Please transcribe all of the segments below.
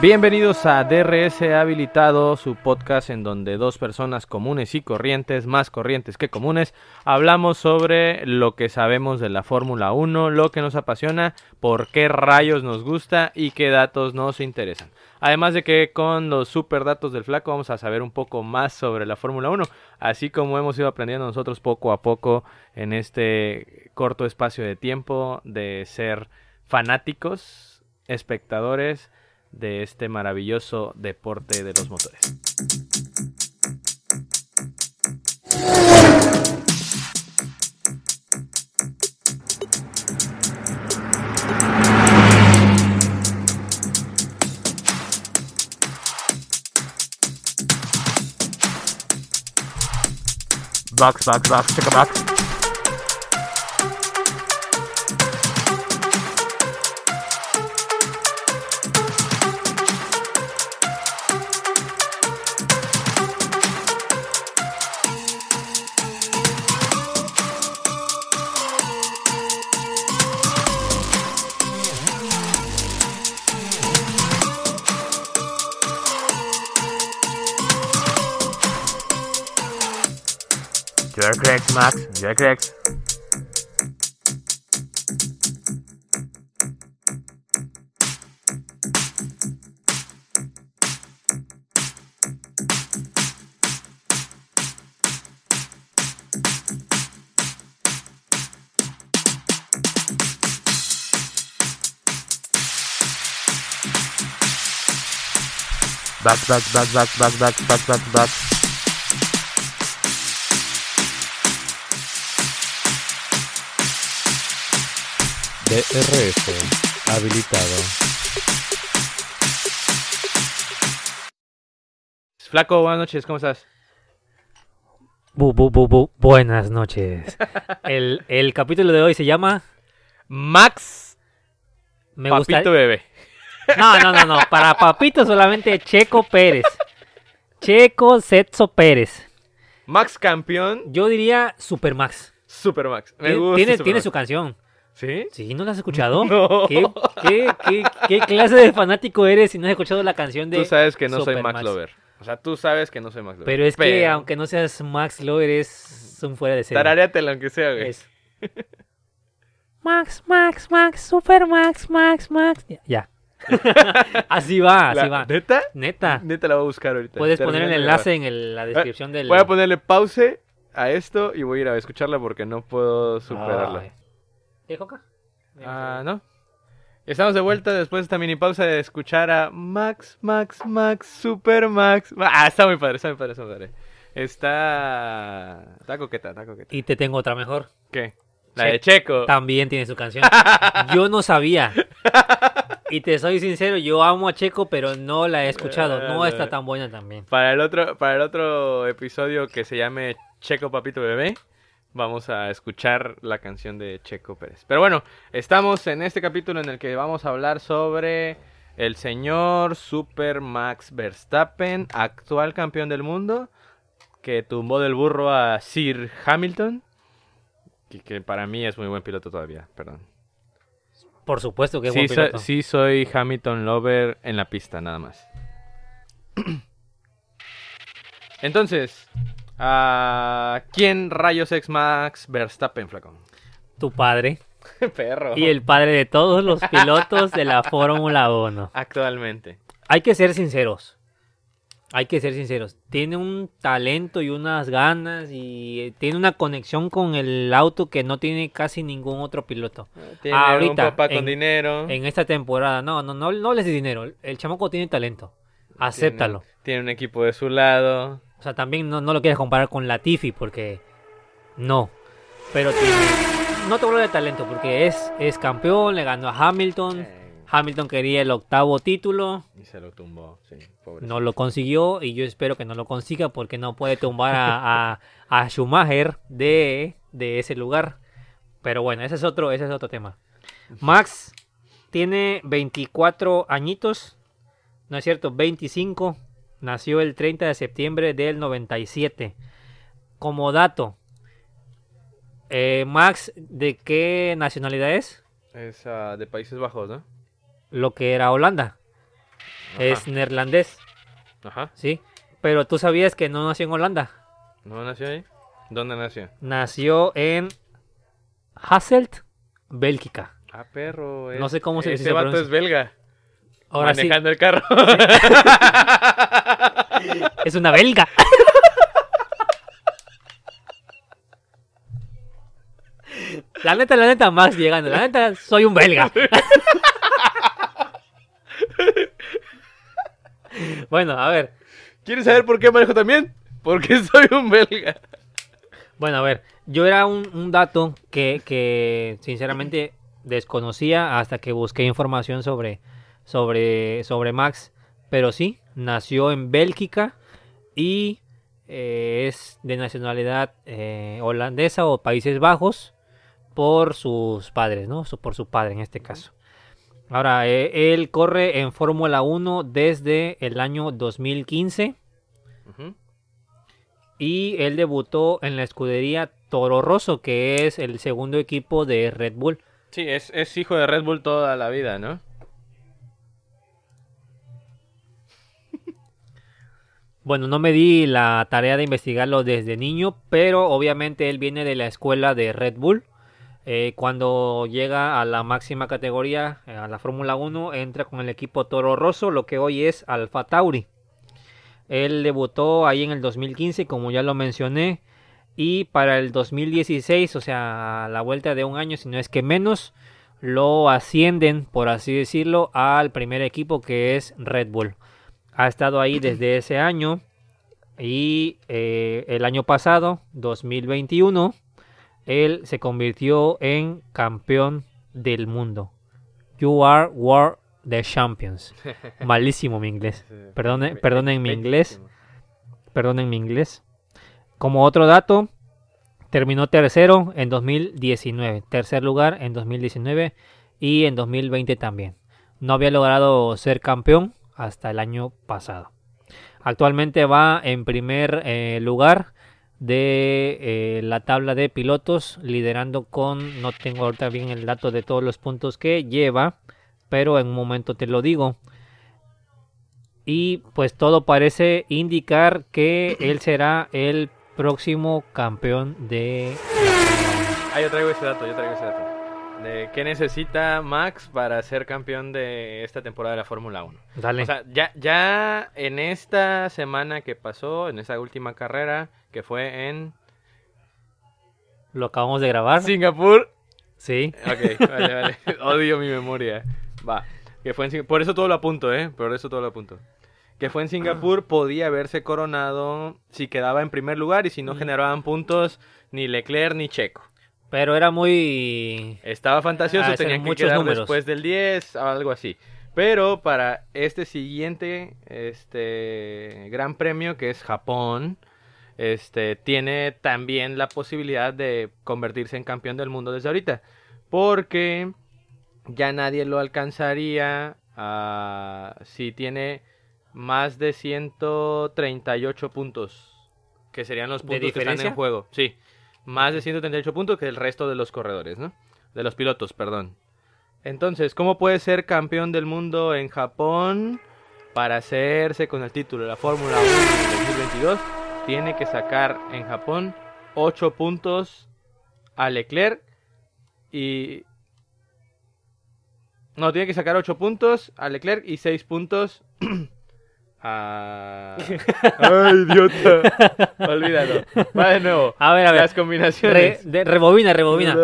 Bienvenidos a DRS Habilitado, su podcast en donde dos personas comunes y corrientes, más corrientes que comunes, hablamos sobre lo que sabemos de la Fórmula 1, lo que nos apasiona, por qué rayos nos gusta y qué datos nos interesan. Además de que con los super datos del flaco vamos a saber un poco más sobre la Fórmula 1, así como hemos ido aprendiendo nosotros poco a poco en este corto espacio de tiempo de ser fanáticos, espectadores, de este maravilloso deporte de los motores. Box, box, box, check box. Max. You're correct. Back, back, back, back, back, back, back, back, back. DRS habilitado. Flaco, buenas noches, ¿cómo estás? Bu, bu, bu, bu. Buenas noches. El, el capítulo de hoy se llama Max Me Papito gusta. Bebé. No, no, no, no. Para Papito solamente Checo Pérez. Checo Setso Pérez. Max campeón, Yo diría Super Max. Super Max. Me Tiene, gusta tiene, Super tiene su canción. ¿Sí? ¿Sí? ¿No la has escuchado? No. ¿Qué, qué, qué, qué clase de fanático eres si no has escuchado la canción de Tú sabes que no soy Super Max, Lover. O sea, tú sabes que no soy Max Lover. Pero es que aunque no seas Max Lover, es un fuera de serie. Tararéatela aunque sea, güey. Es. Max, Max, Max, Super Max, Max, Max. Ya. ya. así va, así La- va. ¿Neta? Neta. Neta la voy a buscar ahorita. Puedes poner el enlace en el- la descripción grabar. del. Voy a ponerle pause a esto y voy a ir a escucharla porque no puedo superarla. Ay. ¿Qué, Joca? Ah, ¿no? Estamos de vuelta después de esta mini pausa de escuchar a Max, Max, Max, Super Max. Ah, está muy padre, está muy padre, está muy padre. Está... Está coqueta, está coqueta. Y te tengo otra mejor. ¿Qué? La Che- de Checo. También tiene su canción. Yo no sabía. Y te soy sincero, yo amo a Checo, pero no la he escuchado. No está tan buena también. Para el otro, para el otro episodio que se llame Checo Papito Bebé, vamos a escuchar la canción de Checo Pérez. Pero bueno, estamos en este capítulo en el que vamos a hablar sobre el señor Super Max Verstappen, actual campeón del mundo, que tumbó del burro a Sir Hamilton, que, que para mí es muy buen piloto todavía, perdón. Por supuesto que es Sí, buen so- piloto. sí soy Hamilton Lover en la pista, nada más. Entonces, ¿a quién rayos ex Max Verstappen, flaco? Tu padre. Perro. Y el padre de todos los pilotos de la Fórmula 1. Actualmente. Hay que ser sinceros. Hay que ser sinceros. Tiene un talento y unas ganas y eh, tiene una conexión con el auto que no tiene casi ningún otro piloto. Tiene Ahorita, un papá con en- dinero. En esta temporada, no, no, no, no hables de dinero. El chamaco tiene talento. Acéptalo. Tiene, tiene un equipo de su lado. O sea, también no, no lo quieres comparar con Latifi porque no. Pero tiene, no te hablo de talento porque es, es campeón, le ganó a Hamilton. Hamilton quería el octavo título. y se lo tumbó, sí, pobre. No lo consiguió y yo espero que no lo consiga porque no puede tumbar a, a, a Schumacher de, de ese lugar. Pero bueno, ese es otro, ese es otro tema. Max tiene 24 añitos, no es cierto, 25. Nació el 30 de septiembre del 97. Como dato, eh, Max, ¿de qué nacionalidad es? Es ah, de Países Bajos, ¿no? Lo que era Holanda. Es neerlandés, Ajá. ¿sí? Pero tú sabías que no nació en Holanda. ¿No nació ahí? ¿Dónde nació? Nació en Hasselt, Bélgica. Ah, perro. No es- sé cómo se- Ese se vato pronuncia. es belga. Ahora sí, manejando el carro. es una belga. La neta, la neta, Max llegando. La neta, soy un belga. bueno, a ver. ¿Quieres saber por qué manejo también? Porque soy un belga. Bueno, a ver. Yo era un, un dato que, que sinceramente desconocía hasta que busqué información sobre, sobre, sobre Max. Pero sí, nació en Bélgica y eh, es de nacionalidad eh, holandesa o Países Bajos por sus padres, ¿no? Su- Por su padre en este caso. Ahora, eh, él corre en Fórmula 1 desde el año 2015 Ujú. y él debutó en la escudería Toro Rosso, que es el segundo equipo de Red Bull. Sí, es, es hijo de Red Bull toda la vida, ¿no? Bueno, no me di la tarea de investigarlo desde niño, pero obviamente él viene de la escuela de Red Bull. Eh, cuando llega a la máxima categoría, eh, a la Fórmula 1, entra con el equipo Toro Rosso, lo que hoy es Alfa Tauri. Él debutó ahí en el 2015, como ya lo mencioné, y para el 2016, o sea, a la vuelta de un año, si no es que menos, lo ascienden, por así decirlo, al primer equipo que es Red Bull. Ha estado ahí desde ese año y eh, el año pasado, 2021, él se convirtió en campeón del mundo. You are world the champions. Malísimo mi inglés. Perdone, perdonen mi inglés. Perdonen mi inglés. Como otro dato, terminó tercero en 2019. Tercer lugar en 2019 y en 2020 también. No había logrado ser campeón hasta el año pasado. Actualmente va en primer eh, lugar de eh, la tabla de pilotos, liderando con, no tengo ahorita bien el dato de todos los puntos que lleva, pero en un momento te lo digo. Y pues todo parece indicar que él será el próximo campeón de... Ah, yo traigo ese dato, yo traigo ese dato. De qué necesita Max para ser campeón de esta temporada de la Fórmula 1. Dale. O sea, ya, ya en esta semana que pasó, en esa última carrera, que fue en lo acabamos de grabar. Singapur. Sí. Ok, vale, vale. Odio mi memoria. Va. Que fue en Sing- Por eso todo lo apunto, ¿eh? Por eso todo lo apunto. Que fue en Singapur, podía haberse coronado si quedaba en primer lugar y si no generaban puntos ni Leclerc ni Checo. Pero era muy... Estaba fantasioso, Ah, eran tenían que quedar números. después del 10 o algo así. Pero para este siguiente este gran premio que es Japón, este tiene también la posibilidad de convertirse en campeón del mundo desde ahorita, porque ya nadie lo alcanzaría ah, si tiene más de 138 puntos, que serían los ¿De puntos que están en juego. Sí, más de 138 puntos que el resto de los corredores, ¿no? De los pilotos, perdón. Entonces, ¿cómo puede ser campeón del mundo en Japón para hacerse con el título de la Fórmula 1 en 2022? Tiene que sacar en Japón 8 puntos a Leclerc y... No, tiene que sacar 8 puntos a Leclerc y 6 puntos ¡Ay, idiota! Olvídalo. Va de nuevo. A ver, a ver. Las combinaciones. Re- de- rebobina, rebobina.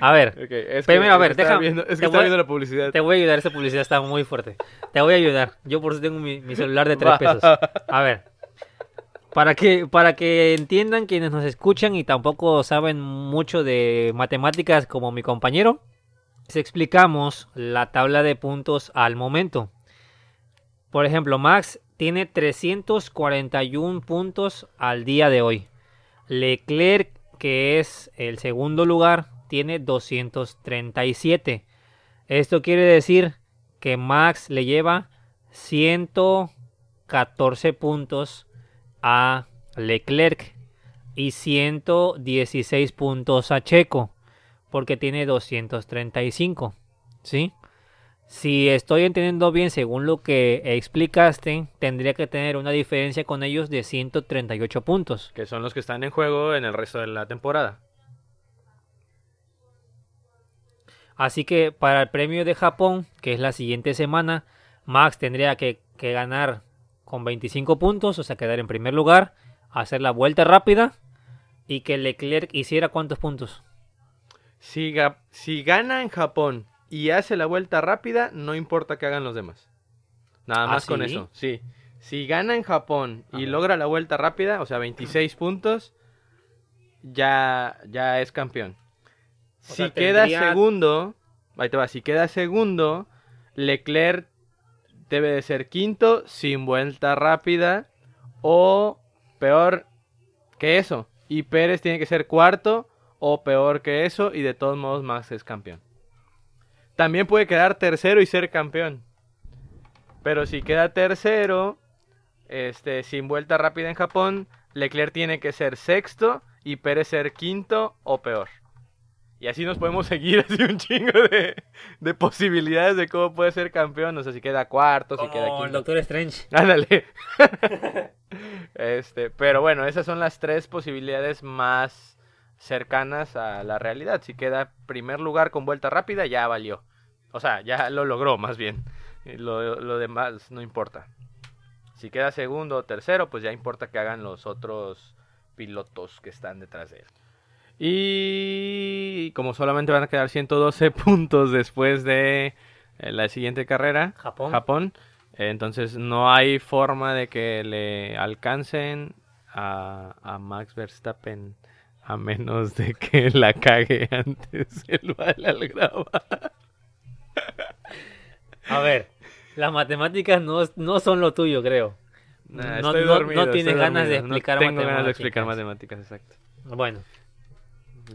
A ver, Ok, es Primero, a ver, viendo- es que voy- viendo la publicidad. te voy a ayudar. Esa publicidad está muy fuerte. Te voy a ayudar. Yo por eso tengo mi, mi celular de 3 Va. pesos. A ver. Para que, para que entiendan quienes nos escuchan y tampoco saben mucho de matemáticas como mi compañero, les explicamos la tabla de puntos al momento. Por ejemplo, Max tiene 341 puntos al día de hoy. Leclerc, que es el segundo lugar, tiene 237. Esto quiere decir que Max le lleva 114 puntos a Leclerc y 116 puntos a Checo porque tiene 235. ¿sí? Si estoy entendiendo bien, según lo que explicaste, tendría que tener una diferencia con ellos de 138 puntos. Que son los que están en juego en el resto de la temporada. Así que para el premio de Japón, que es la siguiente semana, Max tendría que, que ganar con 25 puntos, o sea, quedar en primer lugar, hacer la vuelta rápida y que Leclerc hiciera cuántos puntos. Si, ga- si gana en Japón y hace la vuelta rápida, no importa que hagan los demás. Nada ¿Ah, más con eso, sí. Si gana en Japón y logra la vuelta rápida, o sea, 26 puntos, ya, ya es campeón. O si sea, queda tendría- segundo, ahí te va, si queda segundo, Leclerc debe de ser quinto sin vuelta rápida o peor que eso. Y Pérez tiene que ser cuarto o peor que eso y de todos modos Max es campeón. También puede quedar tercero y ser campeón. Pero si queda tercero, este, sin vuelta rápida en Japón, Leclerc tiene que ser sexto y Pérez ser quinto o peor. Y así nos podemos seguir así un chingo de, de posibilidades de cómo puede ser campeón. O sea, si queda cuarto, si queda Como el quinto. Doctor Strange. Ándale. este, pero bueno, esas son las tres posibilidades más cercanas a la realidad. Si queda primer lugar con vuelta rápida, ya valió. O sea, ya lo logró más bien. Y Lo, lo demás no importa. Si queda segundo o tercero, pues ya importa que hagan los otros pilotos que están detrás de él. Y como solamente van a quedar 112 puntos después de eh, la siguiente carrera, Japón. Japón. Eh, Entonces no hay forma de que le alcancen a, a Max Verstappen a menos de que la cague antes el bala al grabar. A ver, las matemáticas no, no son lo tuyo, creo. Nah, No- estoy no- dormido, no tienes estoy ganas de explicar no tengo ganas de explicar matemáticas. matemáticas, exacto. Bueno,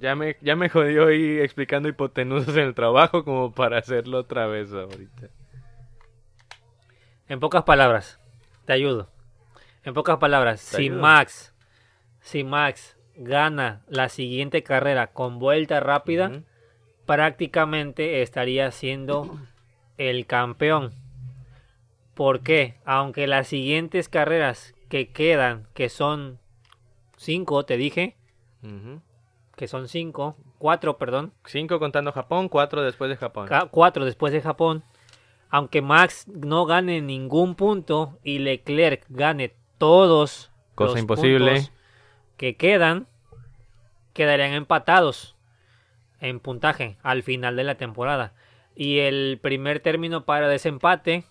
Ya me, ya me jodió ir explicando hipotenusas en el trabajo como para hacerlo otra vez ahorita. en pocas palabras, te ayudo. En pocas palabras, si ayudo. Max, si Max gana la siguiente carrera con vuelta rápida, prácticamente estaría siendo el campeón. ¿Por qué? Aunque las siguientes carreras que quedan, que son cinco, te dije, que son cinco, cuatro, perdón, Cinco contando Japón, cuatro después de Japón. ca- cuatro después de Japón, aunque Max no gane ningún punto y Leclerc gane todos Cosa los imposible. puntos que quedan, quedarían empatados en puntaje al final de la temporada. Y el primer término para desempate,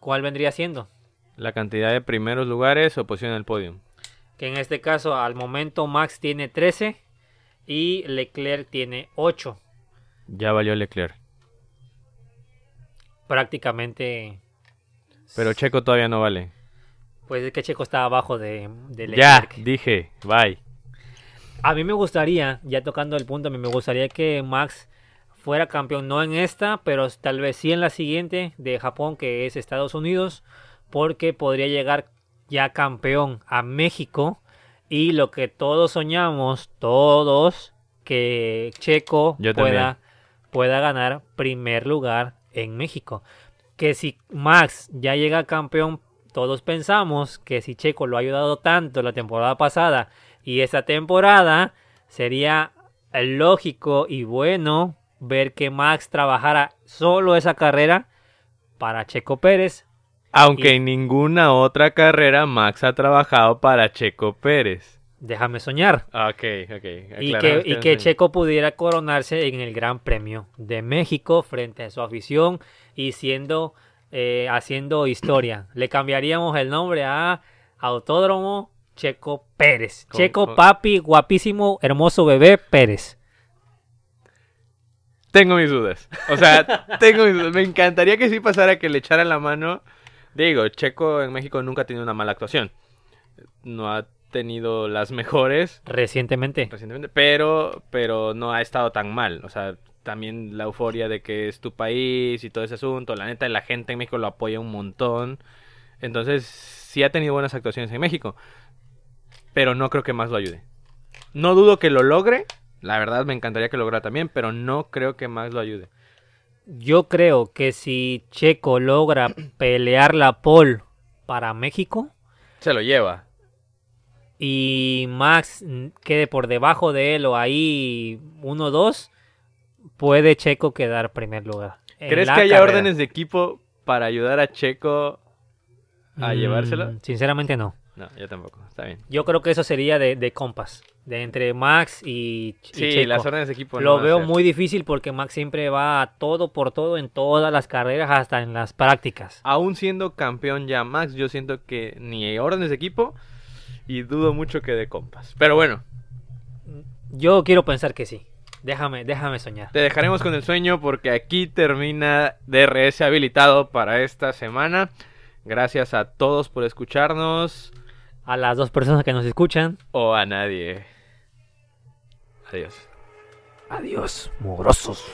¿cuál vendría siendo? La cantidad de primeros lugares o posición en el podio. Que en este caso al momento Max tiene 13 y Leclerc tiene 8. Ya valió Leclerc. Prácticamente, Pero Checo todavía no vale. Pues es que Checo está abajo de, de Ya, dije, bye. A mí me gustaría, ya tocando el punto, a mí me gustaría que Max fuera campeón, no en esta, pero tal vez sí en la siguiente de Japón, que es Estados Unidos, porque podría llegar ya campeón a México y lo que todos soñamos, todos, que Checo Yo pueda, pueda ganar primer lugar en México. Que si Max ya llega campeón, todos pensamos que si Checo lo ha ayudado tanto la temporada pasada y esta temporada, sería lógico y bueno ver que Max trabajara solo esa carrera para Checo Pérez. Aunque Y- en ninguna otra carrera Max ha trabajado para Checo Pérez. Déjame soñar. Ok, ok. Y que, y que. Checo pudiera coronarse en el Gran Premio de México frente a su afición y siendo eh, haciendo historia. Le cambiaríamos el nombre a Autódromo Checo Pérez. Con- Checo con- papi, guapísimo, hermoso bebé Pérez. Tengo mis dudas. O sea, tengo mis dudas. Me encantaría que sí pasara que le echaran la mano. Digo, Checo en México nunca ha tenido una mala actuación. No ha tenido las mejores Recientemente. recientemente, pero, pero no ha estado tan mal. O sea, también la euforia de que es tu país y todo ese asunto. La neta, la gente en México lo apoya un montón. Entonces, sí ha tenido buenas actuaciones en México. Pero no creo que más lo ayude. No dudo que lo logre. La verdad, me encantaría que lo lograra también, pero no creo que más lo ayude. Yo creo que si Checo logra pelear la pole para México Se lo lleva. y Max quede por debajo de él o ahí 1-2, puede Checo quedar primer lugar. ¿Crees que haya carrera. órdenes de equipo para ayudar a Checo a Mm, llevárselo? Sinceramente no. No, yo tampoco. Está bien. Yo creo que eso sería de, de compas, de entre Max y, y Sí, Checo. las órdenes de equipo Lo veo muy difícil porque Max siempre va a todo por todo en todas las carreras, hasta en las prácticas. Aún siendo campeón ya Max, yo siento que ni hay órdenes de equipo y dudo mucho que de compas. Pero bueno, Yo quiero pensar que sí. Déjame, déjame soñar. te dejaremos con el sueño porque aquí termina DRS habilitado para esta semana. Gracias a todos por escucharnos A las dos personas que nos escuchan. o a nadie. Adiós. Adiós, mugrosos.